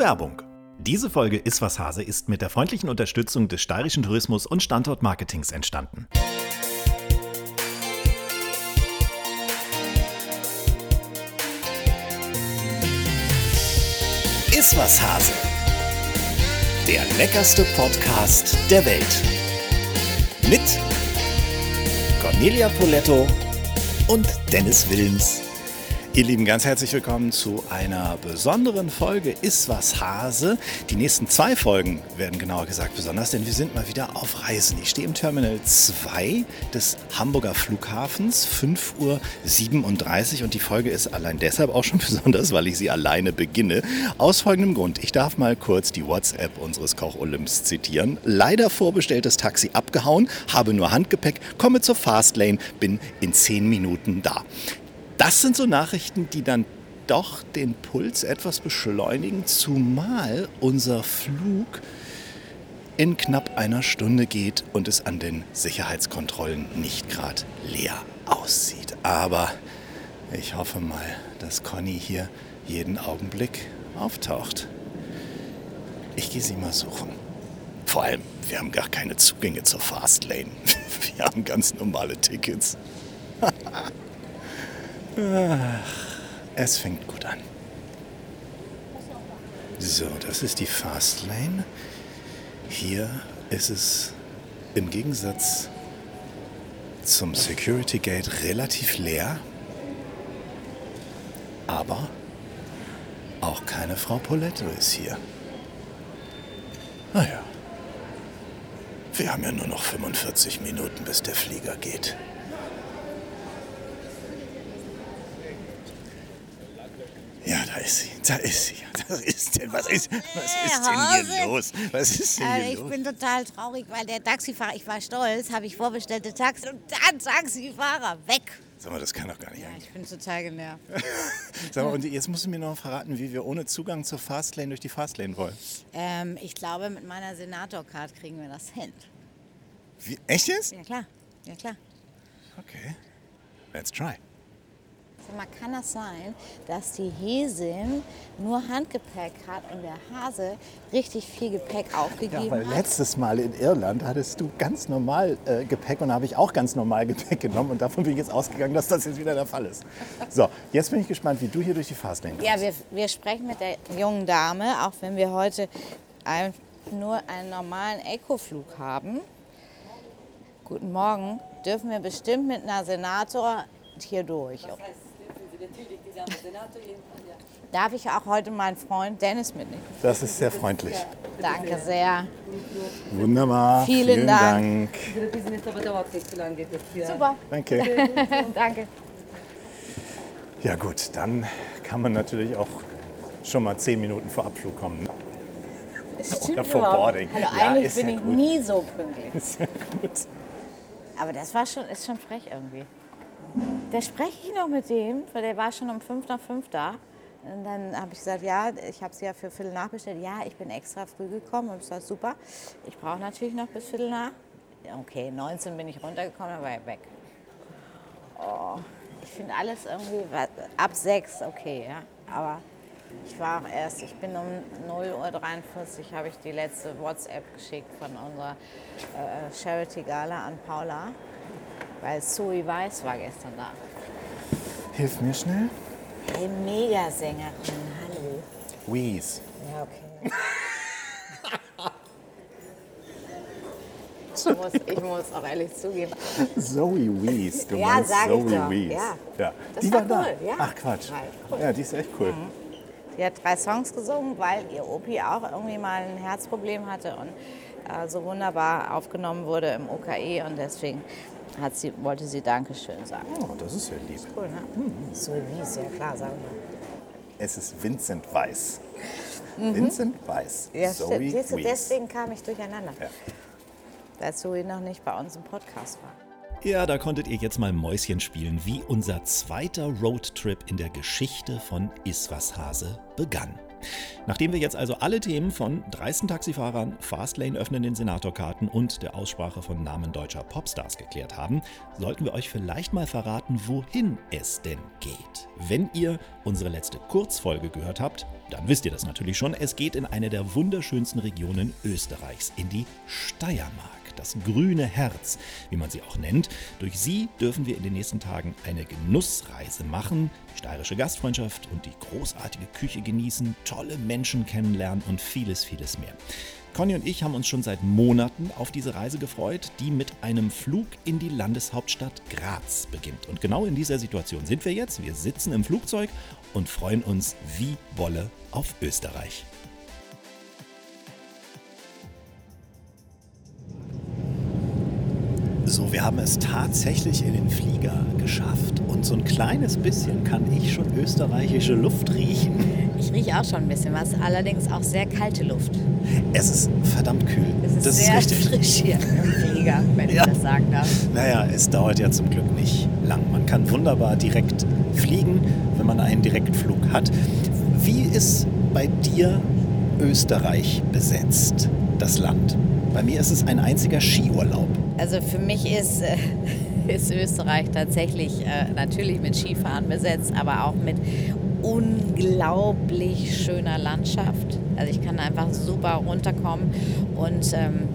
Werbung. Diese Folge Ist was Hase ist mit der freundlichen Unterstützung des Steirischen Tourismus und Standortmarketings entstanden. Ist was Hase. Der leckerste Podcast der Welt. Mit Cornelia Poletto und Dennis Wilms. Ihr Lieben, ganz herzlich willkommen zu einer besonderen Folge Ist was Hase. Die nächsten zwei Folgen werden genauer gesagt besonders, denn wir sind mal wieder auf Reisen. Ich stehe im Terminal 2 des Hamburger Flughafens, 5.37 Uhr und die Folge ist allein deshalb auch schon besonders, weil ich sie alleine beginne. Aus folgendem Grund. Ich darf mal kurz die WhatsApp unseres Koch Olymps zitieren. Leider vorbestelltes Taxi abgehauen, habe nur Handgepäck, komme zur Fastlane, bin in 10 Minuten da. Das sind so Nachrichten, die dann doch den Puls etwas beschleunigen, zumal unser Flug in knapp einer Stunde geht und es an den Sicherheitskontrollen nicht gerade leer aussieht. Aber ich hoffe mal, dass Conny hier jeden Augenblick auftaucht. Ich gehe sie mal suchen. Vor allem, wir haben gar keine Zugänge zur Fastlane. Wir haben ganz normale Tickets. Ach, es fängt gut an. So, das ist die Fastlane. Hier ist es im Gegensatz zum Security Gate relativ leer. Aber auch keine Frau Poletto ist hier. Naja, wir haben ja nur noch 45 Minuten, bis der Flieger geht. Ja, da ist sie. Da ist sie. Was ist denn, was ist, was ist denn hier los? Was ist denn Äh, hier ich los? bin total traurig, weil der Taxifahrer, ich war stolz, habe ich vorbestellte Taxi und dann Taxifahrer weg. Sag mal, das kann doch gar nicht Ja, eigentlich. ich bin total genervt. Sag mal, und jetzt musst du mir noch verraten, wie wir ohne Zugang zur Fastlane durch die Fastlane wollen. Ähm, ich glaube, mit meiner Senator-Card kriegen wir das hin. Wie, echt jetzt? Ja, klar. Ja, klar. Okay. Let's try. Sag mal, kann das sein, dass die Häsin nur Handgepäck hat und der Hase richtig viel Gepäck aufgegeben Ja, weil hat? letztes Mal in Irland hattest du ganz normal äh, Gepäck und da habe ich auch ganz normal Gepäck genommen und davon bin ich jetzt ausgegangen, dass das jetzt wieder der Fall ist. So, jetzt bin ich gespannt, wie du hier durch die Fastlane kommst. Ja, wir, wir sprechen mit der jungen Dame, auch wenn wir heute ein, nur einen normalen Ecoflug haben. Guten Morgen. Dürfen wir bestimmt mit einer Senator hier durch? Darf ich auch heute meinen Freund Dennis mitnehmen? Das ist sehr freundlich. Danke sehr. Wunderbar. Vielen Dank. Super, Danke. danke. Ja gut, dann kann man natürlich auch schon mal zehn Minuten vor Abflug kommen. Stimmt Oder vor überhaupt. Boarding. Hallo, Ja, eigentlich ist bin ja ich gut. nie so pünktlich. Sehr gut. Aber das war schon, ist schon frech irgendwie. Da spreche ich noch mit dem, weil der war schon um fünf nach fünf da. Und dann habe ich gesagt, ja, ich habe sie ja für Viertel nach bestellt. Ja, ich bin extra früh gekommen und ich sage, super. Ich brauche natürlich noch bis Viertel nach. Okay, 19 bin ich runtergekommen, dann war er weg. Oh, ich finde alles irgendwie, ab sechs okay, ja. Aber ich war auch erst, ich bin um 0.43 Uhr, habe ich die letzte WhatsApp geschickt von unserer äh, Charity-Gala an Paula, weil Zoe Weiß war gestern da. Hilf mir schnell. Hey, Megasängerin, hallo. Wheeze. Ja, okay. Ich muss, ich muss auch ehrlich zugeben, Zoe Wees. Du Ja, meinst sag ich Zoe doch. Wees. Ja. ja. Die war war da. cool, ja. Ach Quatsch. Cool. Ja, die ist echt cool. Sie hat drei Songs gesungen, weil ihr Opi auch irgendwie mal ein Herzproblem hatte und äh, so wunderbar aufgenommen wurde im OKE und deswegen hat sie, wollte sie Dankeschön sagen. Oh, das ist ja lieb. Cool, ne? So wie es ja klar, sagen wir. Es ist Vincent Weiss. Vincent Weiss. Mhm. Ja, Zoe stimmt. Siehst du, Wees. deswegen kam ich durcheinander, Ja. weil Zoe noch nicht bei uns im Podcast war. Ja, da konntet ihr jetzt mal Mäuschen spielen, wie unser zweiter Roadtrip in der Geschichte von Iswas Hase begann. Nachdem wir jetzt also alle Themen von dreisten Taxifahrern, Fastlane öffnenden Senatorkarten und der Aussprache von Namen deutscher Popstars geklärt haben, sollten wir euch vielleicht mal verraten, wohin es denn geht. Wenn ihr unsere letzte Kurzfolge gehört habt, dann wisst ihr das natürlich schon. Es geht in eine der wunderschönsten Regionen Österreichs, in die Steiermark das grüne Herz, wie man sie auch nennt. Durch sie dürfen wir in den nächsten Tagen eine Genussreise machen, die steirische Gastfreundschaft und die großartige Küche genießen, tolle Menschen kennenlernen und vieles, vieles mehr. Conny und ich haben uns schon seit Monaten auf diese Reise gefreut, die mit einem Flug in die Landeshauptstadt Graz beginnt. Und genau in dieser Situation sind wir jetzt. Wir sitzen im Flugzeug und freuen uns wie Bolle auf Österreich. So, wir haben es tatsächlich in den Flieger geschafft. Und so ein kleines bisschen kann ich schon österreichische Luft riechen. Ich rieche auch schon ein bisschen was, allerdings auch sehr kalte Luft. Es ist verdammt kühl. Es ist das sehr ist richtig. frisch hier im Flieger, wenn Ja. ich das sagen darf. Naja, es dauert ja zum Glück nicht lang. Man kann wunderbar direkt fliegen, wenn man einen Direktflug hat. Wie ist bei dir Österreich besetzt, das Land? Bei mir ist es ein einziger Skiurlaub. Also für mich ist, äh, ist Österreich tatsächlich äh, natürlich mit Skifahren besetzt, aber auch mit unglaublich schöner Landschaft. Also ich kann einfach super runterkommen und ähm,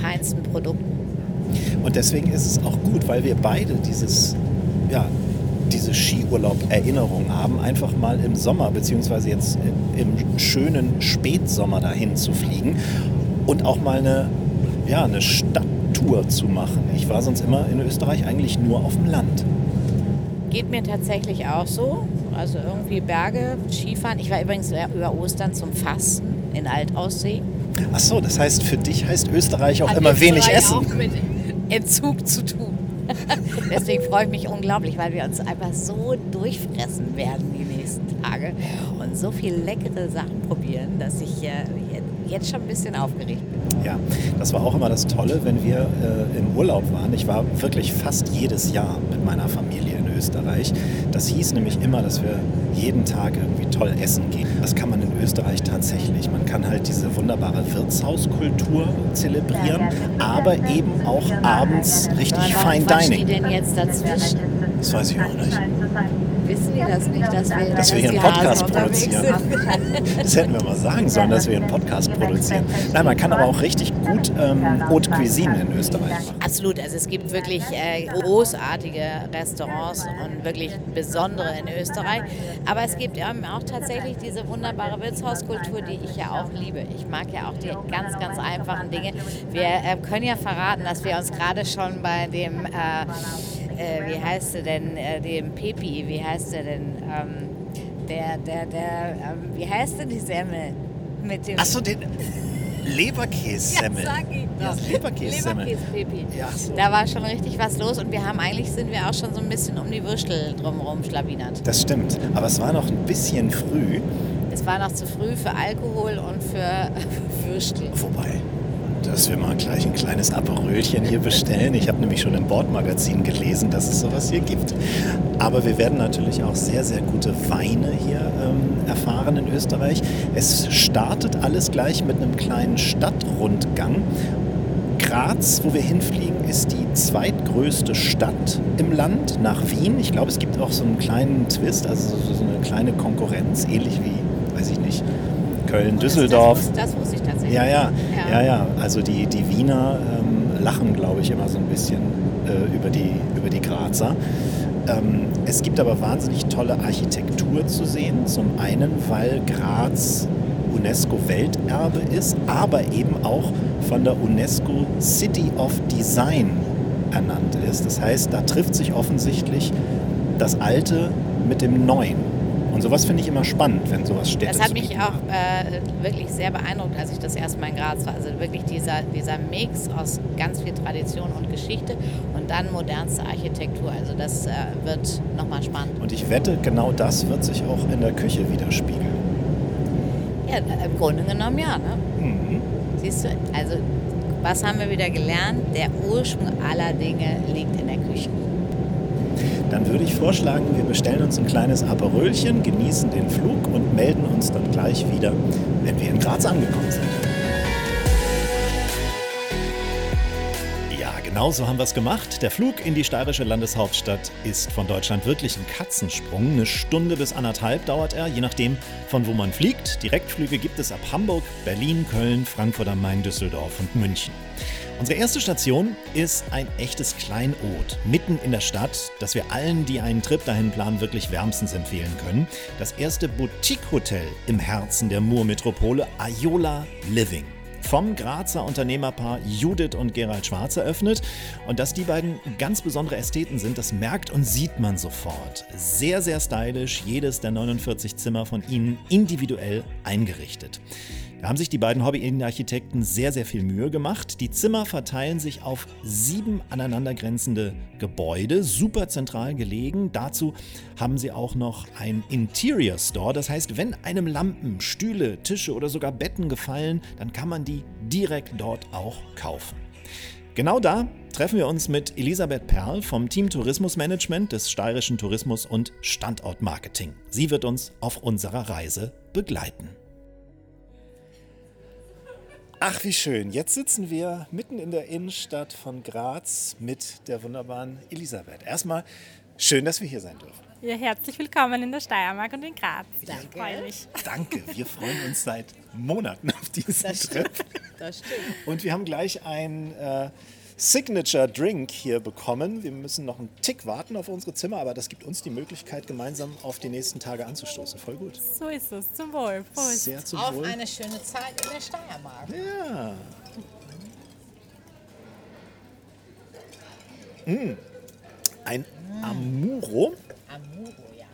feinsten Produkten. Und deswegen ist es auch gut, weil wir beide dieses, ja, diese Skiurlaub-Erinnerung haben, einfach mal im Sommer, beziehungsweise jetzt im schönen Spätsommer dahin zu fliegen und auch mal eine, ja, eine Stadttour zu machen. Ich war sonst immer in Österreich eigentlich nur auf dem Land. Geht mir tatsächlich auch so. Also irgendwie Berge, Skifahren. Ich war übrigens über Ostern zum Fasten in Altaussee. Ach so, das heißt, für dich heißt Österreich auch Hat immer wenig Österreich Essen. auch mit Entzug zu tun. Deswegen freue ich mich unglaublich, weil wir uns einfach so durchfressen werden die nächsten Tage und so viele leckere Sachen probieren, dass ich äh, jetzt schon ein bisschen aufgeregt bin. Ja, das war auch immer das Tolle, wenn wir äh, im Urlaub waren. Ich war wirklich fast jedes Jahr mit meiner Familie in Österreich. Das hieß nämlich immer, dass wir jeden Tag irgendwie toll essen gehen. Das kann man in Österreich tatsächlich. Man kann halt diese wunderbare Wirtshauskultur zelebrieren, aber eben auch abends richtig Fine quatschen die Dining. denn jetzt dazwischen? Das weiß ich auch nicht. Wissen die das nicht, dass wir, Dass wir hier einen Podcast produzieren. Das hätten wir mal sagen sollen, dass wir einen Podcast produzieren. Nein, man kann aber auch richtig gut ähm, Haute Cuisine in Österreich machen. Absolut, also es gibt wirklich äh, großartige Restaurants und wirklich besondere in Österreich. Aber es gibt eben auch tatsächlich diese wunderbare Wirtshauskultur, die ich ja auch liebe. Ich mag ja auch die ganz, ganz einfachen Dinge. Wir äh, können ja verraten, dass wir uns gerade schon bei dem, äh, äh, wie heißt er denn, äh, dem Pepi, wie heißt er denn, ähm, der, der, der, ähm, wie heißt denn die Semmel? Mit dem Achso, den Leberkässemmel. Ja, sag ich doch. Leberkässemmel. Leberkäse-Pipi. Ja, so. Da war schon richtig was los und wir haben eigentlich sind wir auch schon so ein bisschen um die Würstel drumherum schlawinert. Das stimmt. Aber es war noch ein bisschen früh. Es war noch zu früh für Alkohol und für Würstel. Wobei, dass wir mal gleich ein kleines Aperölchen hier bestellen. Ich habe nämlich schon im Bordmagazin gelesen, dass es sowas hier gibt. Aber wir werden natürlich auch sehr, sehr gute Weine hier ähm, erfahren in Österreich. Es startet alles gleich mit einem kleinen Stadtrundgang. Graz, wo wir hinfliegen, ist die zweitgrößte Stadt im Land nach Wien. Ich glaube, es gibt auch so einen kleinen Twist, also so so eine kleine Konkurrenz, ähnlich wie, weiß ich nicht, Köln, Düsseldorf. Das, das, das wusste ich tatsächlich. Ja, ja, ja, Ja. ja. Also die, die Wiener ähm, lachen, glaube ich, immer so ein bisschen äh, über, die, über die Grazer. Ähm, es gibt aber wahnsinnig tolle Architektur zu sehen. Zum einen, weil Graz UNESCO-Welterbe ist, aber eben auch von der UNESCO City of Design ernannt ist. Das heißt, da trifft sich offensichtlich das Alte mit dem Neuen. Und sowas finde ich immer spannend, wenn sowas Städte Das hat mich auch äh, wirklich sehr beeindruckt, als ich das erste Mal in Graz war. Also wirklich dieser, dieser Mix aus ganz viel Tradition und Geschichte und dann modernste Architektur. Also das äh, wird nochmal spannend. Und ich wette, genau das wird sich auch in der Küche widerspiegeln. Ja, im Grunde genommen ja. Ne? Mhm. Siehst du, also was haben wir wieder gelernt? Der Ursprung aller Dinge liegt in der Küche. Dann würde ich vorschlagen, wir bestellen uns ein kleines Aperölchen, genießen den Flug und melden uns dann gleich wieder, wenn wir in Graz angekommen sind. Genau so haben wir es gemacht. Der Flug in die steirische Landeshauptstadt ist von Deutschland wirklich ein Katzensprung. Eine Stunde bis anderthalb dauert er, je nachdem, von wo man fliegt. Direktflüge gibt es ab Hamburg, Berlin, Köln, Frankfurt am Main, Düsseldorf und München. Unsere erste Station ist ein echtes Kleinod mitten in der Stadt, das wir allen, die einen Trip dahin planen, wirklich wärmstens empfehlen können. Das erste Boutique-Hotel im Herzen der Murmetropole, Ayola Living vom Grazer Unternehmerpaar Judith und Gerald Schwarz eröffnet. Und dass die beiden ganz besondere Ästheten sind, das merkt und sieht man sofort. Sehr, sehr stylisch, jedes der 49 Zimmer von ihnen individuell eingerichtet. Da haben sich die beiden Hobby-Innenarchitekten sehr, sehr viel Mühe gemacht. Die Zimmer verteilen sich auf sieben aneinandergrenzende Gebäude, super zentral gelegen. Dazu haben sie auch noch ein Interior Store. Das heißt, wenn einem Lampen, Stühle, Tische oder sogar Betten gefallen, dann kann man die direkt dort auch kaufen. Genau da treffen wir uns mit Elisabeth Perl vom Team Tourismusmanagement des Steirischen Tourismus und Standortmarketing. Sie wird uns auf unserer Reise begleiten. Ach, wie schön. Jetzt sitzen wir mitten in der Innenstadt von Graz mit der wunderbaren Elisabeth. Erstmal schön, dass wir hier sein dürfen. Ja, herzlich willkommen in der Steiermark und in Graz. Danke. Ich freue mich. Danke, wir freuen uns seit Monaten auf diesen Das Trip. stimmt. Das stimmt. Und wir haben gleich ein äh, Signature Drink hier bekommen. Wir müssen noch einen Tick warten auf unsere Zimmer, aber das gibt uns die Möglichkeit, gemeinsam auf die nächsten Tage anzustoßen. Voll gut. So ist es. Zum Wohl. Prost. Sehr zum Auf Wohl. eine schöne Zeit in der Steiermark. Ja. Mm. Ein Amuro. Amuro, ja.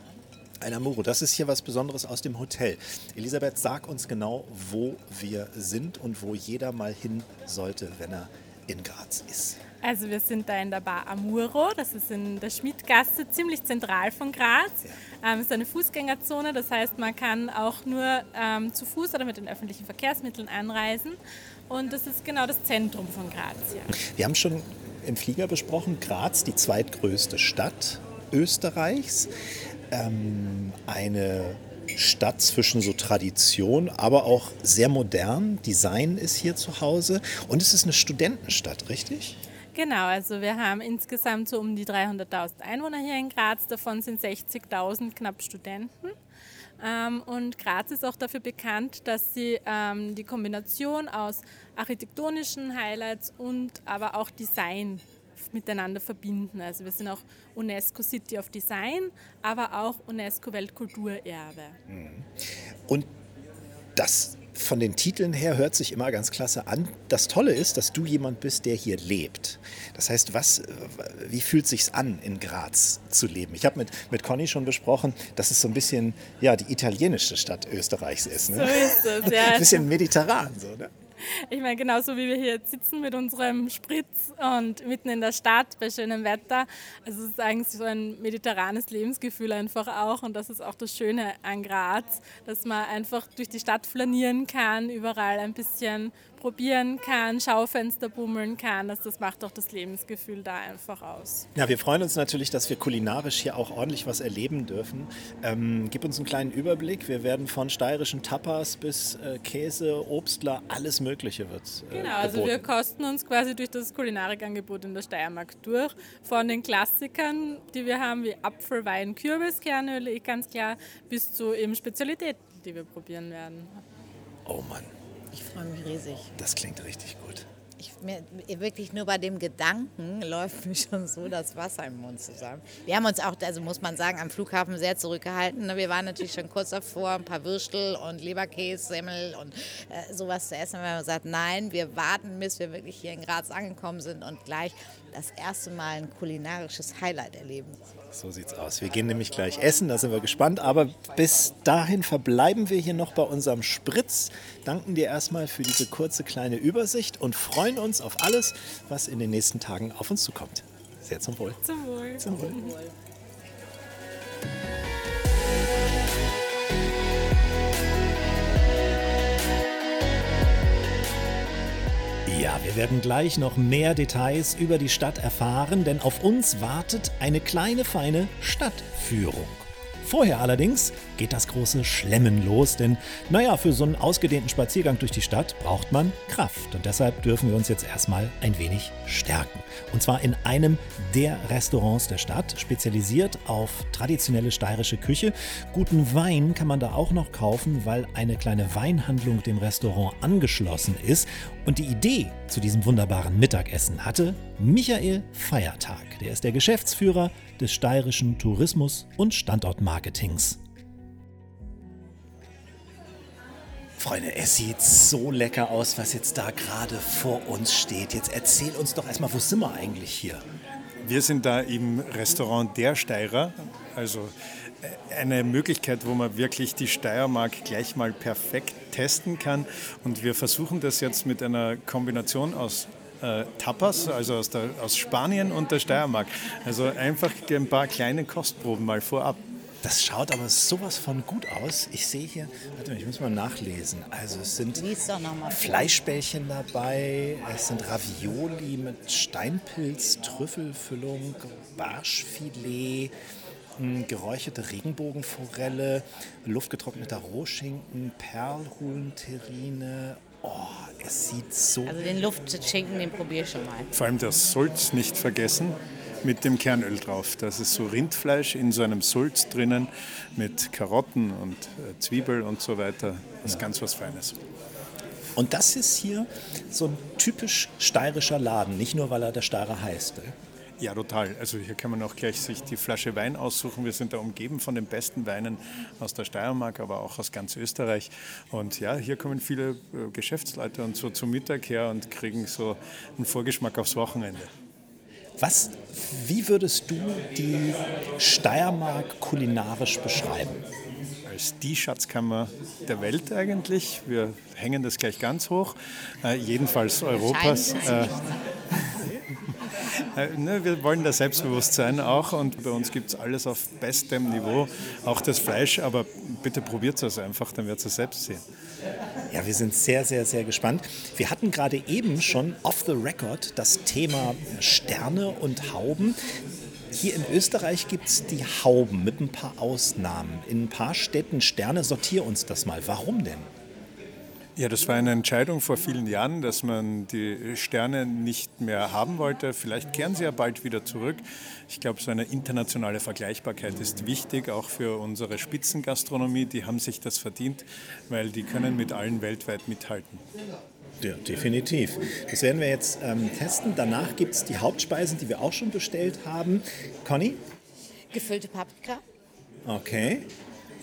Ein Amuro, das ist hier was Besonderes aus dem Hotel. Elisabeth, sag uns genau, wo wir sind und wo jeder mal hin sollte, wenn er in Graz ist. Also wir sind da in der Bar Amuro, das ist in der Schmidtgasse, ziemlich zentral von Graz. Ähm, es ist eine Fußgängerzone, das heißt man kann auch nur ähm, zu Fuß oder mit den öffentlichen Verkehrsmitteln anreisen. Und das ist genau das Zentrum von Graz hier. Wir haben schon im Flieger besprochen, Graz, die zweitgrößte Stadt Österreichs. Ähm, eine Stadt zwischen so Tradition, aber auch sehr modern. Design ist hier zu Hause. Und es ist eine Studentenstadt, richtig? Genau, also wir haben insgesamt so um die 300.000 Einwohner hier in Graz, davon sind 60.000 knapp Studenten. Ähm, und Graz ist auch dafür bekannt, dass sie ähm, die Kombination aus architektonischen Highlights und aber auch Design miteinander verbinden. Also wir sind auch UNESCO City of Design, aber auch UNESCO Weltkulturerbe. Und das von den Titeln her hört sich immer ganz klasse an. Das Tolle ist, dass du jemand bist, der hier lebt. Das heißt, was, wie fühlt sich's an, in Graz zu leben? Ich habe mit, mit Conny schon besprochen, dass es so ein bisschen ja, die italienische Stadt Österreichs ist. So Ne? ist es, ja. Ein bisschen mediterran. So, ne? Ich meine, genauso wie wir hier jetzt sitzen mit unserem Spritz und mitten in der Stadt bei schönem Wetter. Also es ist eigentlich so ein mediterranes Lebensgefühl einfach auch. Und das ist auch das Schöne an Graz, dass man einfach durch die Stadt flanieren kann, überall ein bisschen probieren kann, Schaufenster bummeln kann. Also das macht auch das Lebensgefühl da einfach aus. Ja, wir freuen uns natürlich, dass wir kulinarisch hier auch ordentlich was erleben dürfen. Ähm, gib uns einen kleinen Überblick. Wir werden von steirischen Tapas bis äh, Käse, Obstler, alles Mögliche wird äh, Genau, also wir kosten uns quasi durch das Kulinarikangebot in der Steiermark durch. Von den Klassikern, die wir haben, wie Apfel, Wein, Kürbis, Kernöl, eh ganz klar, bis zu eben Spezialitäten, die wir probieren werden. Oh Mann, Ich freue mich riesig. das klingt richtig gut. Ich, mir, wirklich nur bei dem Gedanken läuft mir schon so das Wasser im Mund zusammen. Wir haben uns auch, also muss man sagen, am Flughafen sehr zurückgehalten. Wir waren natürlich schon kurz davor, ein paar Würstel und Leberkäse, Semmel und äh, sowas zu essen. Wir haben gesagt, nein, wir warten, bis wir wirklich hier in Graz angekommen sind und gleich das erste Mal ein kulinarisches Highlight erleben. So sieht's aus. Wir gehen nämlich gleich essen, da sind wir gespannt. Aber bis dahin verbleiben wir hier noch bei unserem Spritz. Danken dir erstmal für diese kurze kleine Übersicht und freuen uns auf alles, was in den nächsten Tagen auf uns zukommt. Sehr zum Wohl. Zum Wohl. Zum Wohl. Ja, wir werden gleich noch mehr Details über die Stadt erfahren, denn auf uns wartet eine kleine, feine Stadtführung. Vorher allerdings geht das große Schlemmen los, denn naja, für so einen ausgedehnten Spaziergang durch die Stadt braucht man Kraft und deshalb dürfen wir uns jetzt erstmal ein wenig stärken. Und zwar in einem der Restaurants der Stadt, spezialisiert auf traditionelle steirische Küche. Guten Wein kann man da auch noch kaufen, weil eine kleine Weinhandlung dem Restaurant angeschlossen ist. Und die Idee zu diesem wunderbaren Mittagessen hatte Michael Feiertag. Der ist der Geschäftsführer des steirischen Tourismus- und Standortmarketings. Freunde, es sieht so lecker aus, was jetzt da gerade vor uns steht. Jetzt erzähl uns doch erstmal, wo sind wir eigentlich hier? Wir sind da im Restaurant Der Steirer, also äh, eine Möglichkeit, wo man wirklich die Steiermark gleich mal perfekt testen kann. Und wir versuchen das jetzt mit einer Kombination aus äh, Tapas, also aus, der, aus Spanien und der Steiermark. Also einfach ein paar kleine Kostproben mal vorab. Das schaut aber sowas von gut aus. Ich sehe hier, warte mal, ich muss mal nachlesen. Also es sind Fleischbällchen dabei, es sind Ravioli mit Steinpilz, Trüffelfüllung, Barschfilet, hm, geräucherte Regenbogenforelle, luftgetrockneter Rohschinken, Perlhuhn-Terrine. Oh, es sieht so. Also den Luftschinken, den probiere ich schon mal. Vor allem das Sulz nicht vergessen mit dem Kernöl drauf. Das ist so Rindfleisch in so einem Sulz drinnen mit Karotten und äh, Zwiebel und so weiter. Das ist ganz was Feines. Und das ist hier so ein typisch steirischer Laden, nicht nur weil er der Steirer heißt. Ey? Ja, total. Also hier kann man auch gleich sich die Flasche Wein aussuchen. Wir sind da umgeben von den besten Weinen aus der Steiermark, aber auch aus ganz Österreich. Und ja, hier kommen viele äh, Geschäftsleute und so zum Mittag her und kriegen so einen Vorgeschmack aufs Wochenende. Was, wie würdest du die Steiermark kulinarisch beschreiben? Als die Schatzkammer der Welt eigentlich. Wir hängen das gleich ganz hoch. Äh, jedenfalls Europas. Äh, wir wollen da selbstbewusst sein auch und bei uns gibt es alles auf bestem Niveau, auch das Fleisch, aber bitte probiert es einfach, dann wird es selbst sehen. Ja, wir sind sehr, sehr, sehr gespannt. Wir hatten gerade eben schon off the record das Thema Sterne und Hauben. Hier in Österreich gibt es die Hauben mit ein paar Ausnahmen. In ein paar Städten Sterne. Sortier uns das mal. Warum denn? Ja, das war eine Entscheidung vor vielen Jahren, dass man die Sterne nicht mehr haben wollte. Vielleicht kehren sie ja bald wieder zurück. Ich glaube, so eine internationale Vergleichbarkeit ist wichtig, auch für unsere Spitzengastronomie. Die haben sich das verdient, weil die können mit allen weltweit mithalten. Ja, definitiv. Das werden wir jetzt ähm, testen. Danach gibt es die Hauptspeisen, die wir auch schon bestellt haben. Conny? Gefüllte Paprika. Okay.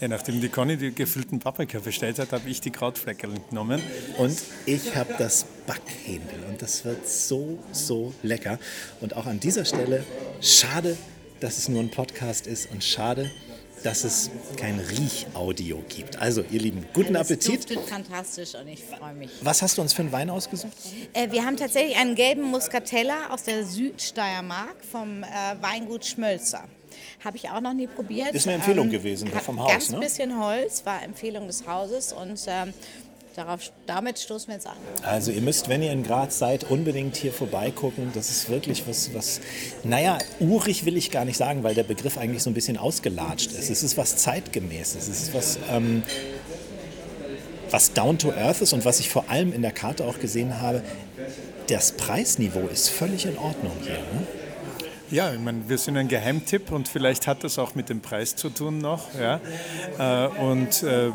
Ja, nachdem die Conny die gefüllten Paprika bestellt hat, habe ich die Krautfleckerl genommen. Und ich habe das Backhändel. Und das wird so, so lecker. Und auch an dieser Stelle, schade, dass es nur ein Podcast ist und schade, dass es kein Riechaudio gibt. Also, ihr Lieben, guten das Appetit. duftet fantastisch und ich freue mich. Was hast du uns für einen Wein ausgesucht? Äh, wir haben tatsächlich einen gelben Muscatella aus der Südsteiermark vom äh, Weingut Schmölzer. Habe ich auch noch nie probiert. Ist eine Empfehlung Ähm, gewesen vom Haus, Ganz ne? bisschen Holz, war Empfehlung des Hauses und ähm, darauf, damit stoßen wir jetzt an. Also ihr müsst, wenn ihr in Graz seid, unbedingt hier vorbeigucken. Das ist wirklich was, was, naja, urig will ich gar nicht sagen, weil der Begriff eigentlich so ein bisschen ausgelatscht ist. Es ist was zeitgemäßes. Es ist was, ähm, was down to earth ist und was ich vor allem in der Karte auch gesehen habe, das Preisniveau ist völlig in Ordnung hier. Ne? Ja, ich meine, wir sind ein Geheimtipp und vielleicht hat das auch mit dem Preis zu tun noch. Ja. Äh, Und äh,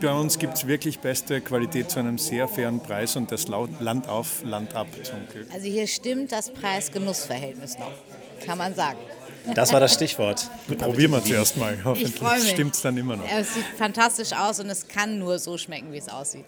bei uns gibt es wirklich beste Qualität zu einem sehr fairen Preis und das laut Land auf, Land ab zum Glück. Also hier stimmt das Preis-Genuss-Verhältnis noch, kann man sagen. Das war das Stichwort. Probieren wir zuerst mal. Ich Hoffentlich freue mich. stimmt es dann immer noch. Es sieht fantastisch aus und es kann nur so schmecken, wie es aussieht.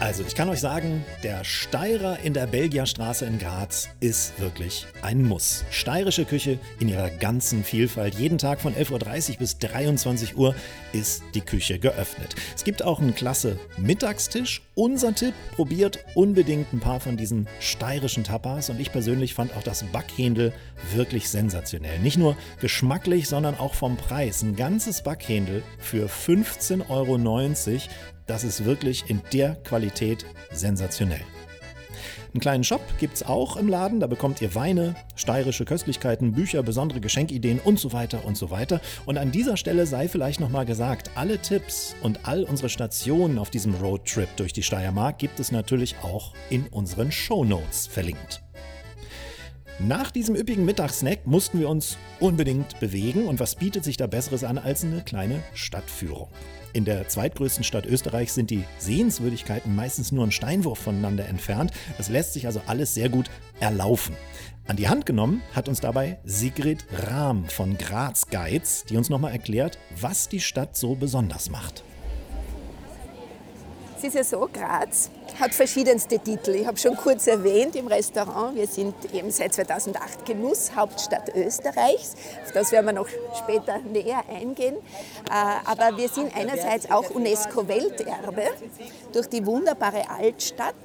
Also, ich kann euch sagen, der Steirer in der Belgierstraße in Graz ist wirklich ein Muss. Steirische Küche in ihrer ganzen Vielfalt. Jeden Tag von 11.30 Uhr bis 23 Uhr ist die Küche geöffnet. Es gibt auch einen klasse Mittagstisch. Unser Tipp, probiert unbedingt ein paar von diesen steirischen Tapas und ich persönlich fand auch das Backhändel wirklich sensationell. Nicht nur geschmacklich, sondern auch vom Preis. Ein ganzes Backhändel für 15,90 Euro das ist wirklich in der Qualität sensationell. Einen kleinen Shop gibt es auch im Laden, da bekommt ihr Weine, steirische Köstlichkeiten, Bücher, besondere Geschenkideen und so weiter und so weiter. Und an dieser Stelle sei vielleicht nochmal gesagt, alle Tipps und all unsere Stationen auf diesem Roadtrip durch die Steiermark gibt es natürlich auch in unseren Show Notes verlinkt. Nach diesem üppigen Mittagssnack mussten wir uns unbedingt bewegen und was bietet sich da besseres an als eine kleine Stadtführung? In der zweitgrößten Stadt Österreichs sind die Sehenswürdigkeiten meistens nur einen Steinwurf voneinander entfernt. Das lässt sich also alles sehr gut erlaufen. An die Hand genommen hat uns dabei Sigrid Rahm von Graz Guides, die uns nochmal erklärt, was die Stadt so besonders macht. Es ist ja so, Graz hat verschiedenste Titel. Ich habe schon kurz erwähnt im Restaurant, wir sind eben seit 2008 Genuss, Hauptstadt Österreichs. Auf das werden wir noch später näher eingehen. Äh, aber wir sind einerseits auch UNESCO-Welterbe durch die wunderbare Altstadt,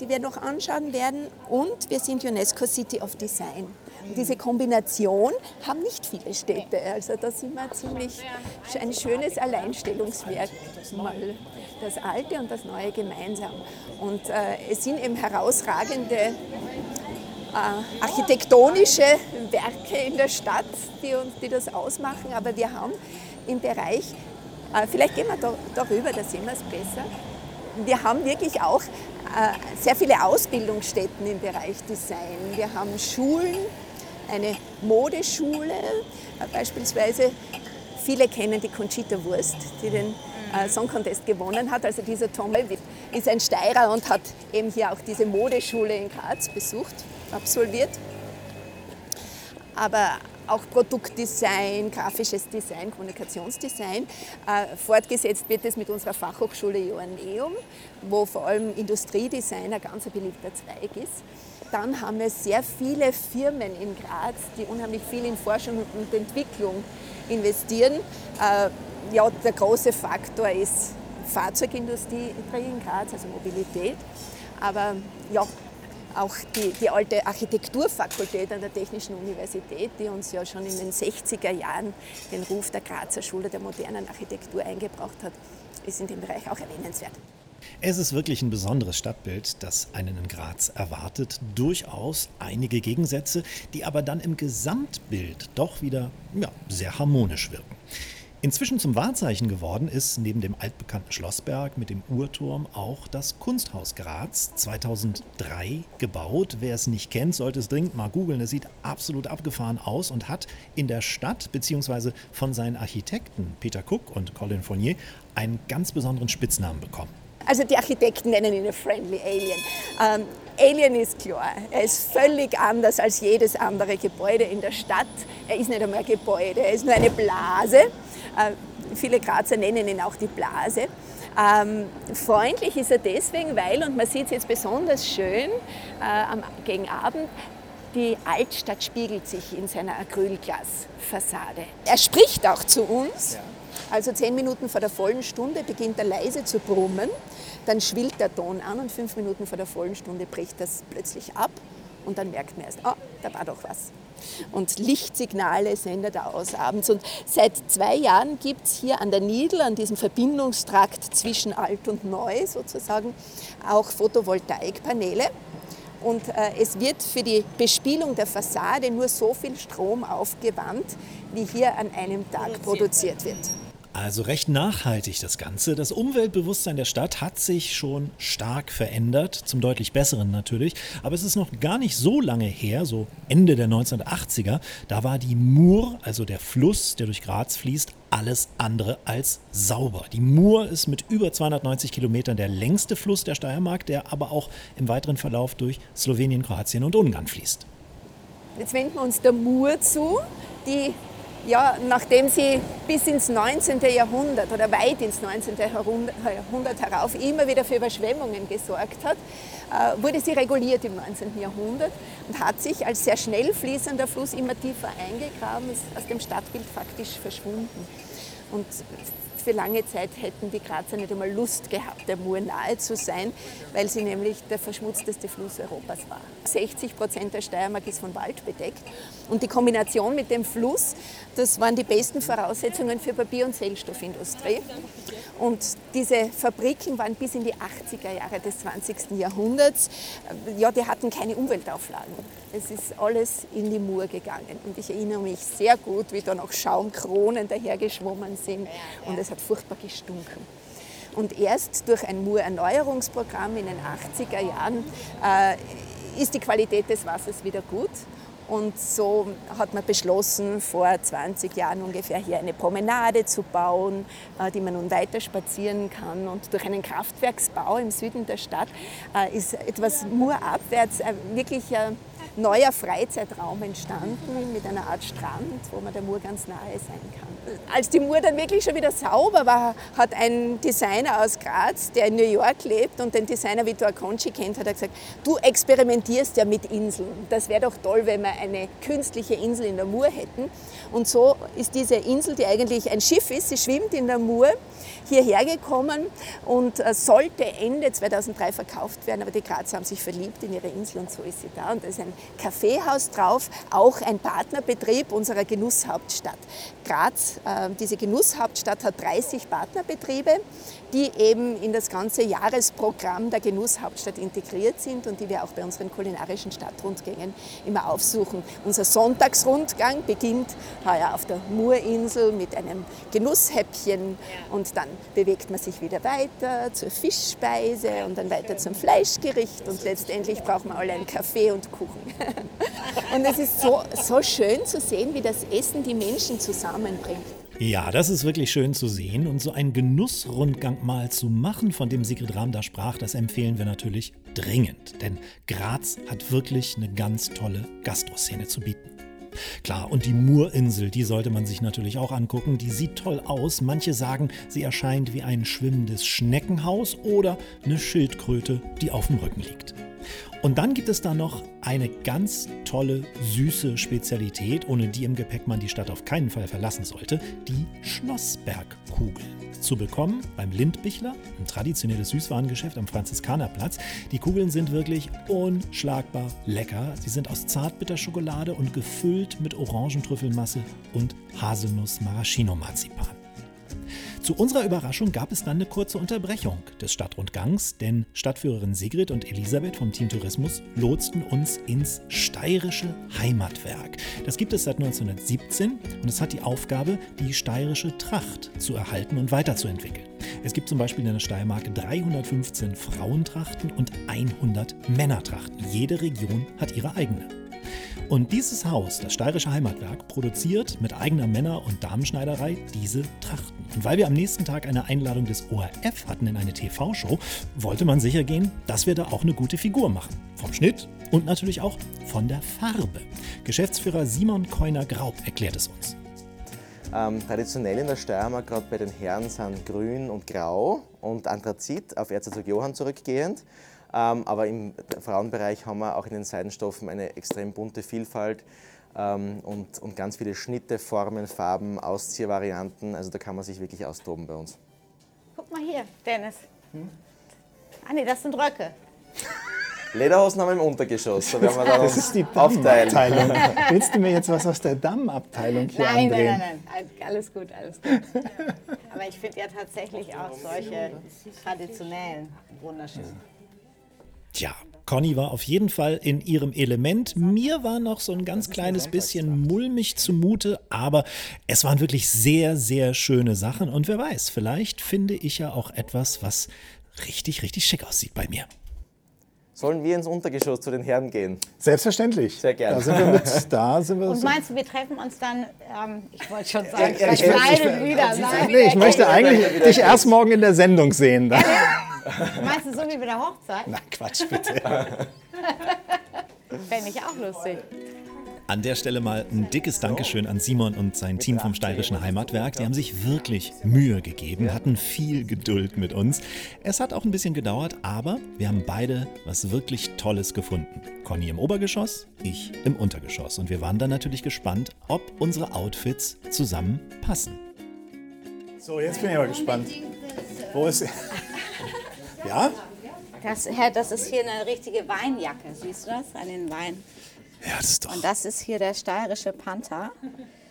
die wir noch anschauen werden. Und wir sind UNESCO City of Design. Diese Kombination haben nicht viele Städte. Also da sind wir ziemlich ein schönes Alleinstellungsmerkmal das Alte und das Neue gemeinsam. Und äh, es sind eben herausragende äh, architektonische Werke in der Stadt, die, die das ausmachen. Aber wir haben im Bereich, äh, vielleicht gehen wir da, darüber, da sehen wir es besser. Wir haben wirklich auch äh, sehr viele Ausbildungsstätten im Bereich Design. Wir haben Schulen, eine Modeschule, äh, beispielsweise Viele kennen die Conchita Wurst, die den äh, Song Contest gewonnen hat. Also dieser Tom ist ein Steirer und hat eben hier auch diese Modeschule in Graz besucht, absolviert. Aber auch Produktdesign, grafisches Design, Kommunikationsdesign. Äh, fortgesetzt wird es mit unserer Fachhochschule Joanneum, wo vor allem Industriedesign ein ganz beliebter Zweig ist. Dann haben wir sehr viele Firmen in Graz, die unheimlich viel in Forschung und Entwicklung investieren. Äh, ja, der große Faktor ist Fahrzeugindustrie in Graz, also Mobilität. Aber ja, auch die, die alte Architekturfakultät an der Technischen Universität, die uns ja schon in den 60er Jahren den Ruf der Grazer Schule der modernen Architektur eingebracht hat, ist in dem Bereich auch erwähnenswert. Es ist wirklich ein besonderes Stadtbild, das einen in Graz erwartet. Durchaus einige Gegensätze, die aber dann im Gesamtbild doch wieder ja, sehr harmonisch wirken. Inzwischen zum Wahrzeichen geworden ist neben dem altbekannten Schlossberg mit dem Uhrturm auch das Kunsthaus Graz, 2003 gebaut. Wer es nicht kennt, sollte es dringend mal googeln. Es sieht absolut abgefahren aus und hat in der Stadt bzw. von seinen Architekten Peter Cook und Colin Fournier einen ganz besonderen Spitznamen bekommen. Also die Architekten nennen ihn a friendly alien. Ähm, alien ist klar, er ist völlig anders als jedes andere Gebäude in der Stadt. Er ist nicht einmal ein Gebäude, er ist nur eine Blase. Äh, viele Grazer nennen ihn auch die Blase. Ähm, freundlich ist er deswegen, weil, und man sieht es jetzt besonders schön äh, am, gegen Abend, die Altstadt spiegelt sich in seiner Acrylglasfassade. Er spricht auch zu uns. Ja. Also zehn Minuten vor der vollen Stunde beginnt er leise zu brummen, dann schwillt der Ton an und fünf Minuten vor der vollen Stunde bricht das plötzlich ab und dann merkt man erst, oh, da war doch was. Und Lichtsignale sendet er aus abends. Und seit zwei Jahren gibt es hier an der Nidel, an diesem Verbindungstrakt zwischen alt und neu sozusagen, auch Photovoltaikpaneele. Und äh, es wird für die Bespielung der Fassade nur so viel Strom aufgewandt, wie hier an einem Tag produziert wird. Also recht nachhaltig das Ganze. Das Umweltbewusstsein der Stadt hat sich schon stark verändert, zum deutlich besseren natürlich. Aber es ist noch gar nicht so lange her, so Ende der 1980er. Da war die Mur, also der Fluss, der durch Graz fließt, alles andere als sauber. Die Mur ist mit über 290 Kilometern der längste Fluss der Steiermark, der aber auch im weiteren Verlauf durch Slowenien, Kroatien und Ungarn fließt. Jetzt wenden wir uns der Mur zu, die ja, nachdem sie bis ins 19. Jahrhundert oder weit ins 19. Jahrhundert herauf immer wieder für Überschwemmungen gesorgt hat, äh, wurde sie reguliert im 19. Jahrhundert und hat sich als sehr schnell fließender Fluss immer tiefer eingegraben, ist aus dem Stadtbild faktisch verschwunden. Und für lange Zeit hätten die Grazer nicht einmal Lust gehabt, der Mur nahe zu sein, weil sie nämlich der verschmutzteste Fluss Europas war. 60 Prozent der Steiermark ist von Wald bedeckt und die Kombination mit dem Fluss, das waren die besten Voraussetzungen für Papier- und Zellstoffindustrie. Und diese Fabriken waren bis in die 80er Jahre des 20. Jahrhunderts, ja, die hatten keine Umweltauflagen. Es ist alles in die Mur gegangen. Und ich erinnere mich sehr gut, wie da noch Schaumkronen dahergeschwommen sind. Und es hat furchtbar gestunken. Und erst durch ein Mur-Erneuerungsprogramm in den 80er Jahren äh, ist die Qualität des Wassers wieder gut. Und so hat man beschlossen, vor 20 Jahren ungefähr hier eine Promenade zu bauen, äh, die man nun weiter spazieren kann. Und durch einen Kraftwerksbau im Süden der Stadt äh, ist etwas murabwärts wirklich neuer Freizeitraum entstanden mit einer Art Strand, wo man der Mur ganz nahe sein kann. Als die Mur dann wirklich schon wieder sauber war, hat ein Designer aus Graz, der in New York lebt und den Designer Vittor Conci kennt, hat er gesagt, du experimentierst ja mit Inseln. Das wäre doch toll, wenn wir eine künstliche Insel in der Mur hätten. Und so ist diese Insel, die eigentlich ein Schiff ist, sie schwimmt in der Mur, hierher gekommen und äh, sollte Ende 2003 verkauft werden, aber die Grazer haben sich verliebt in ihre Insel und so ist sie da. Und da ist ein Kaffeehaus drauf, auch ein Partnerbetrieb unserer Genusshauptstadt. Graz, diese Genusshauptstadt hat 30 Partnerbetriebe, die eben in das ganze Jahresprogramm der Genusshauptstadt integriert sind und die wir auch bei unseren kulinarischen Stadtrundgängen immer aufsuchen. Unser Sonntagsrundgang beginnt heuer auf der Murinsel mit einem Genusshäppchen und dann bewegt man sich wieder weiter zur Fischspeise und dann weiter zum Fleischgericht und letztendlich brauchen wir alle einen Kaffee und Kuchen. Und es ist so, so schön zu sehen, wie das Essen die Menschen zusammenbringt. Ja, das ist wirklich schön zu sehen und so einen Genussrundgang mal zu machen, von dem Sigrid Rahm da sprach, das empfehlen wir natürlich dringend, denn Graz hat wirklich eine ganz tolle Gastroszene zu bieten. Klar, und die Murinsel, die sollte man sich natürlich auch angucken. Die sieht toll aus. Manche sagen, sie erscheint wie ein schwimmendes Schneckenhaus oder eine Schildkröte, die auf dem Rücken liegt. Und dann gibt es da noch eine ganz tolle, süße Spezialität, ohne die im Gepäck man die Stadt auf keinen Fall verlassen sollte, die Schlossbergkugel. Zu bekommen beim Lindbichler, ein traditionelles Süßwarengeschäft am Franziskanerplatz. Die Kugeln sind wirklich unschlagbar lecker. Sie sind aus Zartbitterschokolade und gefüllt mit Orangentrüffelmasse und Haselnuss-Maraschino-Marzipan. Zu unserer Überraschung gab es dann eine kurze Unterbrechung des Stadtrundgangs, denn Stadtführerin Sigrid und Elisabeth vom Team Tourismus lotsten uns ins steirische Heimatwerk. Das gibt es seit 1917 und es hat die Aufgabe, die steirische Tracht zu erhalten und weiterzuentwickeln. Es gibt zum Beispiel in der Steiermark 315 Frauentrachten und 100 Männertrachten. Jede Region hat ihre eigene. Und dieses Haus, das Steirische Heimatwerk, produziert mit eigener Männer- und Damenschneiderei diese Trachten. Und weil wir am nächsten Tag eine Einladung des ORF hatten in eine TV-Show, wollte man sicher gehen, dass wir da auch eine gute Figur machen. Vom Schnitt und natürlich auch von der Farbe. Geschäftsführer Simon Keuner-Graub erklärt es uns. Ähm, traditionell in der Steiermark, gerade bei den Herren, sind grün und grau und Anthrazit auf Erzherzog Johann zurückgehend. Ähm, aber im Frauenbereich haben wir auch in den Seidenstoffen eine extrem bunte Vielfalt ähm, und, und ganz viele Schnitte, Formen, Farben, Ausziehvarianten. Also da kann man sich wirklich austoben bei uns. Guck mal hier, Dennis. Hm? Ah nee, das sind Röcke. Lederhosen haben wir im Untergeschoss. Da werden wir dann das ist die Dammabteilung. Willst du mir jetzt was aus der Dammabteilung hier nein, andrehen? Nein, nein, nein, alles gut, alles gut. Aber ich finde ja tatsächlich auch solche traditionellen wunderschön. Tja, Conny war auf jeden Fall in ihrem Element. Mir war noch so ein ganz kleines bisschen mulmig zumute, aber es waren wirklich sehr, sehr schöne Sachen. Und wer weiß, vielleicht finde ich ja auch etwas, was richtig, richtig schick aussieht bei mir. Sollen wir ins Untergeschoss zu den Herren gehen? Selbstverständlich. Sehr gerne. Da sind wir mit. Da sind wir Und meinst du, wir treffen uns dann, ähm, ich wollte schon sagen, Ja, ich- verkleidet ich- wieder. Nein, Nee, ich möchte eigentlich dich erst morgen in der Sendung sehen. Da. Meinst du so wie bei der Hochzeit? Na Quatsch, bitte. Fände ich auch lustig. An der Stelle mal ein dickes Dankeschön an Simon und sein Team vom Steirischen Heimatwerk. Die haben sich wirklich Mühe gegeben, hatten viel Geduld mit uns. Es hat auch ein bisschen gedauert, aber wir haben beide was wirklich Tolles gefunden. Conny im Obergeschoss, ich im Untergeschoss. Und wir waren dann natürlich gespannt, ob unsere Outfits zusammen passen. So, jetzt bin ich aber gespannt. Wo ist sie? Ja? Das, Herr, das ist hier eine richtige Weinjacke. Siehst du das? An den Wein. Ja, das ist doch Und das ist hier der steirische Panther.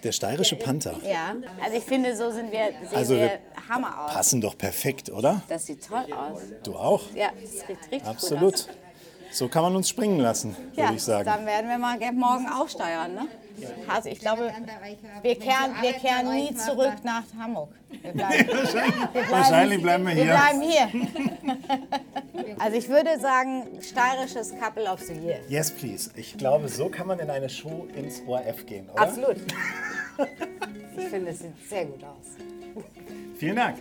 der steirische Panther. Ja. Also ich finde, so sind wir, sehen Also wir wir Hammer aus. Passen doch perfekt, oder? Das sieht toll aus. Du auch? Ja, das sieht richtig gut Absolut. aus. So kann man uns springen lassen, würde Ja, ich sagen. dann werden wir mal morgen auch steuern, ne? Also ich glaube, wir kehren, wir kehren nie zurück nach Hamburg. Wir bleiben, wir bleiben, Wahrscheinlich bleiben wir wir hier. bleiben hier. Also ich würde sagen, steirisches Couple of the Year. Yes, please. Ich glaube, so kann man in eine Show ins ORF gehen, oder? Absolut. Ich finde, es sieht sehr gut aus. Vielen Dank.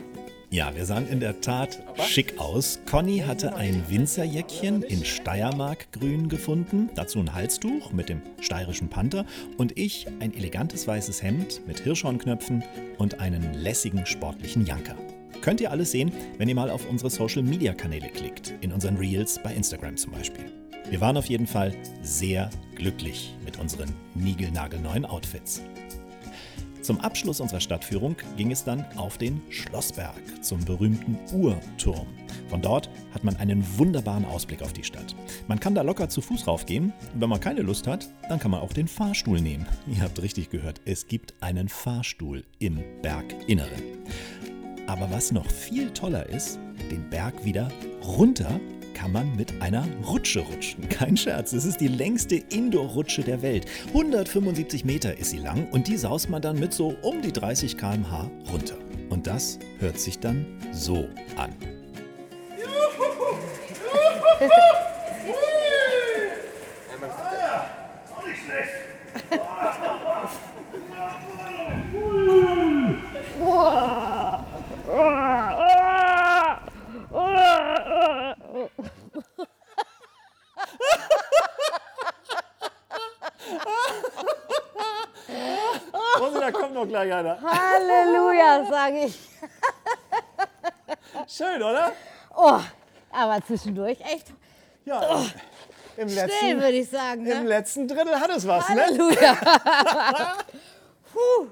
Ja, wir sahen in der Tat schick aus. Conny hatte ein Winzerjäckchen in Steiermarkgrün gefunden, dazu ein Halstuch mit dem steirischen Panther und ich ein elegantes weißes Hemd mit Hirschhornknöpfen und einen lässigen sportlichen Janker. Könnt ihr alles sehen, wenn ihr mal auf unsere Social Media Kanäle klickt, in unseren Reels bei Instagram zum Beispiel. Wir waren auf jeden Fall sehr glücklich mit unseren niegelnagelneuen Outfits. Zum Abschluss unserer Stadtführung ging es dann auf den Schlossberg zum berühmten Uhrturm. Von dort hat man einen wunderbaren Ausblick auf die Stadt. Man kann da locker zu Fuß raufgehen. Wenn man keine Lust hat, dann kann man auch den Fahrstuhl nehmen. Ihr habt richtig gehört, es gibt einen Fahrstuhl im Berginneren. Aber was noch viel toller ist, den Berg wieder runter kann man mit einer Rutsche rutschen. Kein Scherz, es ist die längste Indoor-Rutsche der Welt. 175 Meter ist sie lang und die saust man dann mit so um die 30 km/h runter. Und das hört sich dann so an. gleich einer. Halleluja, sage ich. Schön, oder? Oh, aber zwischendurch echt Ja. Im schnell, letzten, würde ich sagen. Im Ne? letzten Drittel hat es was, ne? Halleluja. Puh.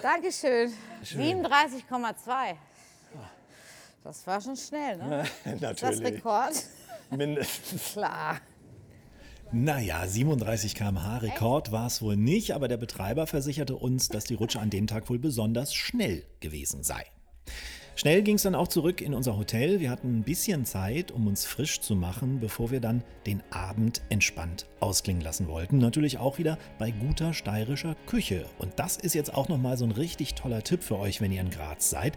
Dankeschön. 37,2. Das war schon schnell, ne? Ist das Natürlich. Rekord? Mindestens. Klar. Naja, 37 km/h Rekord war es wohl nicht, aber der Betreiber versicherte uns, dass die Rutsche an dem Tag wohl besonders schnell gewesen sei. Schnell ging es dann auch zurück in unser Hotel. Wir hatten ein bisschen Zeit, um uns frisch zu machen, bevor wir dann den Abend entspannt ausklingen lassen wollten. Natürlich auch wieder bei guter steirischer Küche. Und das ist jetzt auch nochmal so ein richtig toller Tipp für euch, wenn ihr in Graz seid.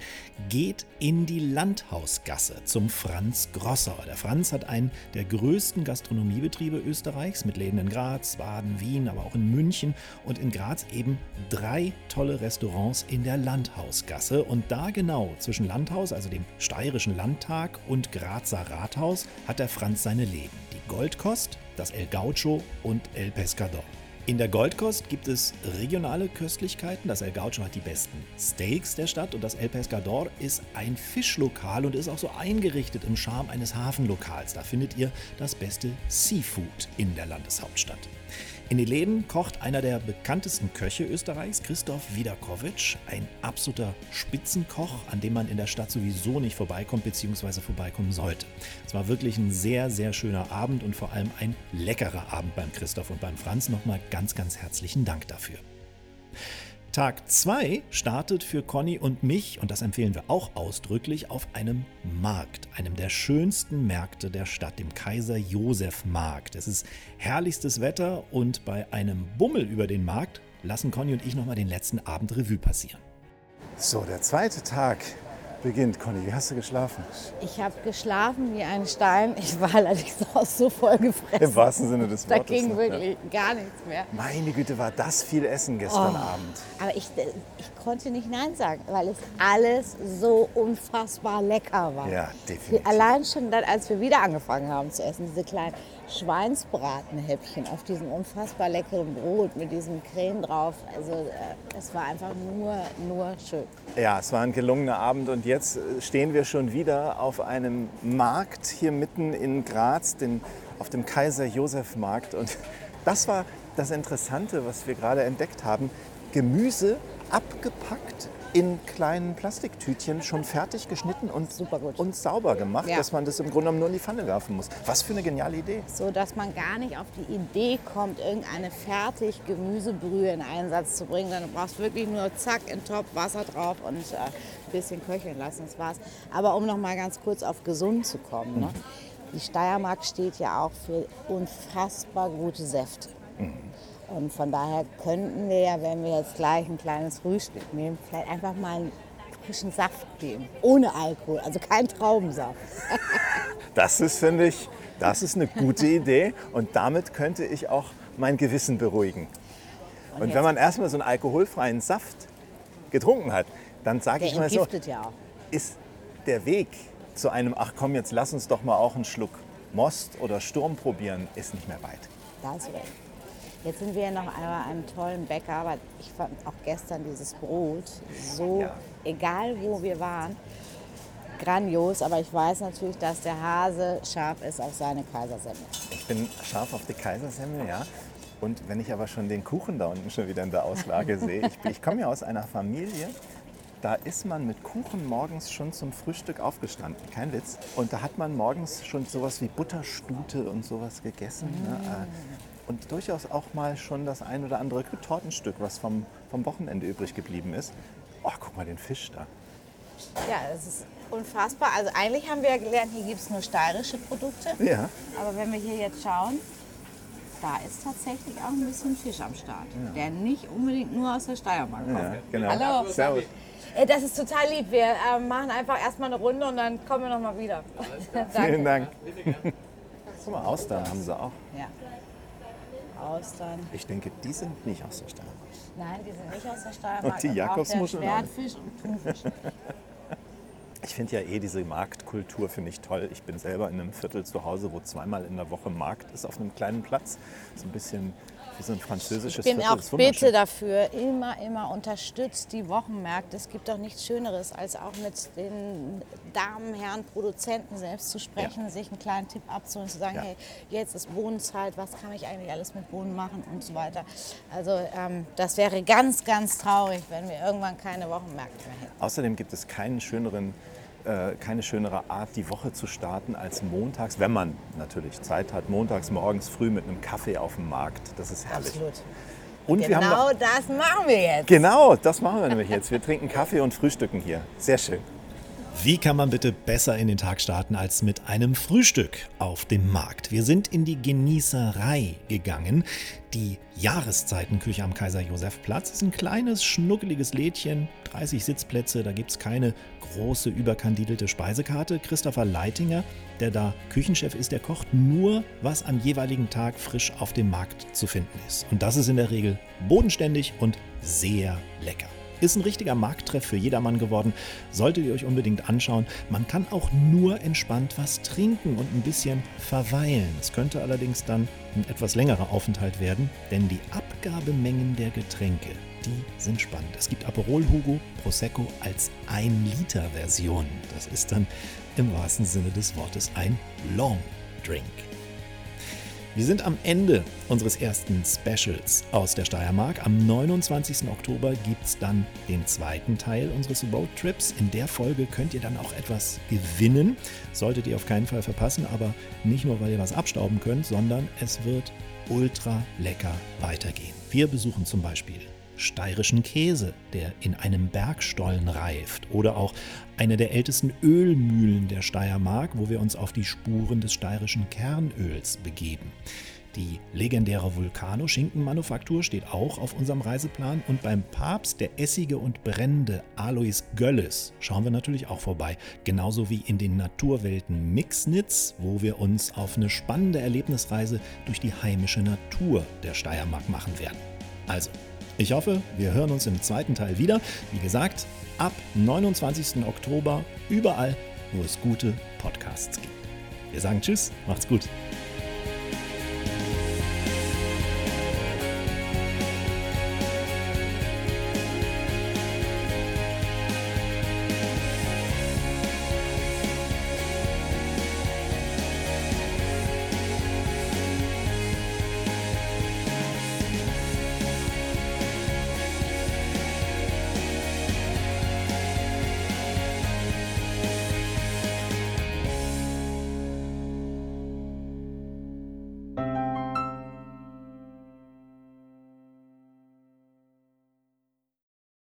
Geht in die Landhausgasse zum Franz Grosser. Der Franz hat einen der größten Gastronomiebetriebe Österreichs mit Läden in Graz, Baden, Wien, aber auch in München und in Graz eben drei tolle Restaurants in der Landhausgasse. Und da genau zwischen Landhaus, also dem steirischen Landtag und Grazer Rathaus, hat der Franz seine Läden. Die Goldkost, das El Gaucho und El Pescador. In der Goldkost gibt es regionale Köstlichkeiten. Das El Gaucho hat die besten Steaks der Stadt und das El Pescador ist ein Fischlokal und ist auch so eingerichtet im Charme eines Hafenlokals. Da findet ihr das beste Seafood in der Landeshauptstadt. In den Läden kocht einer der bekanntesten Köche Österreichs, Christoph Widakovic, ein absoluter Spitzenkoch, an dem man in der Stadt sowieso nicht vorbeikommt bzw. vorbeikommen sollte. Es war wirklich ein sehr, sehr schöner Abend und vor allem ein leckerer Abend beim Christoph und beim Franz. Nochmal ganz, ganz herzlichen Dank dafür. Tag 2 startet für Conny und mich, und das empfehlen wir auch ausdrücklich, auf einem Markt, einem der schönsten Märkte der Stadt, dem Kaiser Josef Markt. Es ist herrlichstes Wetter und bei einem Bummel über den Markt lassen Conny und ich nochmal den letzten Abend Revue passieren. So, der zweite Tag beginnt. Conny, wie hast du geschlafen? Ich habe geschlafen wie ein Stein. Ich war allerdings auch so voll gefressen. Im wahrsten Sinne des Da Wortes. ging ne? wirklich gar nichts mehr. Meine Güte, war das viel Essen gestern Oh. Abend. Aber ich, ich konnte nicht Nein sagen, weil es alles so unfassbar lecker war. Ja, definitiv. Allein schon dann, als wir wieder angefangen haben zu essen, diese kleinen Schweinsbratenhäppchen auf diesem unfassbar leckeren Brot mit diesem Creme drauf. Also äh, es war einfach nur, nur schön. Ja, es war ein gelungener Abend und jetzt stehen wir schon wieder auf einem Markt hier mitten in Graz, den, auf dem Kaiser-Josef-Markt. Und das war das Interessante, was wir gerade entdeckt haben. Gemüse abgepackt in kleinen Plastiktütchen schon fertig geschnitten und, und sauber gemacht, Ja. dass man das im Grunde genommen nur in die Pfanne werfen muss. Was für eine geniale Idee. So dass man gar nicht auf die Idee kommt, irgendeine fertig Gemüsebrühe in Einsatz zu bringen. Dann brauchst du wirklich nur zack, in den Topf, Wasser drauf und äh, ein bisschen köcheln lassen, das war's. Aber um noch mal ganz kurz auf gesund zu kommen. Ne? Die Steiermark steht ja auch für unfassbar gute Säfte. Und von daher könnten wir ja, wenn wir jetzt gleich ein kleines Frühstück nehmen, vielleicht einfach mal einen frischen Saft geben. Ohne Alkohol, also kein Traubensaft. Das ist, finde ich, das ist eine gute Idee und damit könnte ich auch mein Gewissen beruhigen. Und, jetzt- wenn man erstmal so einen alkoholfreien Saft getrunken hat, dann sage ich mal so, ja ist der Weg zu einem, ach komm, jetzt lass uns doch mal auch einen Schluck Most oder Sturm probieren, ist nicht mehr weit. Da hast du recht. Jetzt sind wir ja noch einmal einem tollen Bäcker, aber ich fand auch gestern dieses Brot so, Ja. egal wo wir waren, grandios. Aber ich weiß natürlich, dass der Hase scharf ist auf seine Kaisersemmel. Ich bin scharf auf die Kaisersemmel, ja. Und wenn ich aber schon den Kuchen da unten schon wieder in der Auslage sehe, ich, ich komme ja aus einer Familie, da ist man mit Kuchen morgens schon zum Frühstück aufgestanden, kein Witz. Und da hat man morgens schon sowas wie Butterstute und sowas gegessen. Ne? Äh, Und durchaus auch mal schon das ein oder andere Tortenstück, was vom, vom Wochenende übrig geblieben ist. Oh, guck mal den Fisch da. Ja, das ist unfassbar. Also eigentlich haben wir ja gelernt, hier gibt es nur steirische Produkte. Ja. Aber wenn wir hier jetzt schauen, da ist tatsächlich auch ein bisschen Fisch am Start, der nicht unbedingt nur aus der Steiermark kommt. Ja, genau. Hallo. Servus. Ey, Das ist total lieb. Wir äh, machen einfach erstmal eine Runde und dann kommen wir noch mal wieder. Vielen. Dank. Guck mal, Austern haben sie auch. Ja. Austern. Ich denke, die sind nicht aus der Steiermark. Nein, die sind nicht aus der Steiermark. Und die Jakobsmuscheln. Schwertfisch und Thunfisch. Ich finde ja eh diese Marktkultur finde ich toll. Ich bin selber in einem Viertel zu Hause, wo zweimal in der Woche Markt ist auf einem kleinen Platz. So ein bisschen wie so ein französisches Ich bin Viertel. auch bitte dafür, immer, immer unterstützt die Wochenmärkte. Es gibt doch nichts Schöneres, als auch mit den Damen, Herren, Produzenten selbst zu sprechen, sich einen kleinen Tipp abzuholen, zu sagen, Ja. hey, jetzt ist Bohnenzeit, was kann ich eigentlich alles mit Bohnen machen und so weiter. Also ähm, das wäre ganz, ganz traurig, wenn wir irgendwann keine Wochenmärkte mehr hätten. Außerdem gibt es keinen schöneren, äh, keine schönere Art, die Woche zu starten, als montags, wenn man natürlich Zeit hat, montags morgens früh mit einem Kaffee auf dem Markt. Das ist herrlich. Absolut. Und wir haben Genau noch, das machen wir jetzt. genau, das machen wir nämlich jetzt. Wir trinken Kaffee und frühstücken hier. Sehr schön. Wie kann man bitte besser in den Tag starten als mit einem Frühstück auf dem Markt? Wir sind in die Genießerei gegangen. Die Jahreszeitenküche am Kaiser-Josef-Platz ist ein kleines, schnuckeliges Lädchen, 30 Sitzplätze, da gibt es keine große, überkandidelte Speisekarte. Christopher Leitinger, der da Küchenchef ist, der kocht nur, was am jeweiligen Tag frisch auf dem Markt zu finden ist. Und das ist in der Regel bodenständig und sehr lecker. Ist ein richtiger Markttreff für jedermann geworden. Solltet ihr euch unbedingt anschauen. Man kann auch nur entspannt was trinken und ein bisschen verweilen. Es könnte allerdings dann ein etwas längerer Aufenthalt werden, denn die Abgabemengen der Getränke, die sind spannend. Es gibt Aperol Hugo Prosecco als 1-Liter-Version. Das ist dann im wahrsten Sinne des Wortes ein Long Drink. Wir sind am Ende unseres ersten Specials aus der Steiermark. Am 29. Oktober gibt es dann den zweiten Teil unseres Roadtrips. In der Folge könnt ihr dann auch etwas gewinnen. Solltet ihr auf keinen Fall verpassen, aber nicht nur, weil ihr was abstauben könnt, sondern es wird ultra lecker weitergehen. Wir besuchen zum Beispiel steirischen Käse, der in einem Bergstollen reift, oder auch eine der ältesten Ölmühlen der Steiermark, wo wir uns auf die Spuren des steirischen Kernöls begeben. Die legendäre Vulcano-Schinkenmanufaktur steht auch auf unserem Reiseplan und beim Papst der Essige und Brände Alois Gölles schauen wir natürlich auch vorbei. Genauso wie in den Naturwelten Mixnitz, wo wir uns auf eine spannende Erlebnisreise durch die heimische Natur der Steiermark machen werden. Also, ich hoffe, wir hören uns im zweiten Teil wieder. Wie gesagt, ab 29. Oktober überall, wo es gute Podcasts gibt. Wir sagen Tschüss, macht's gut.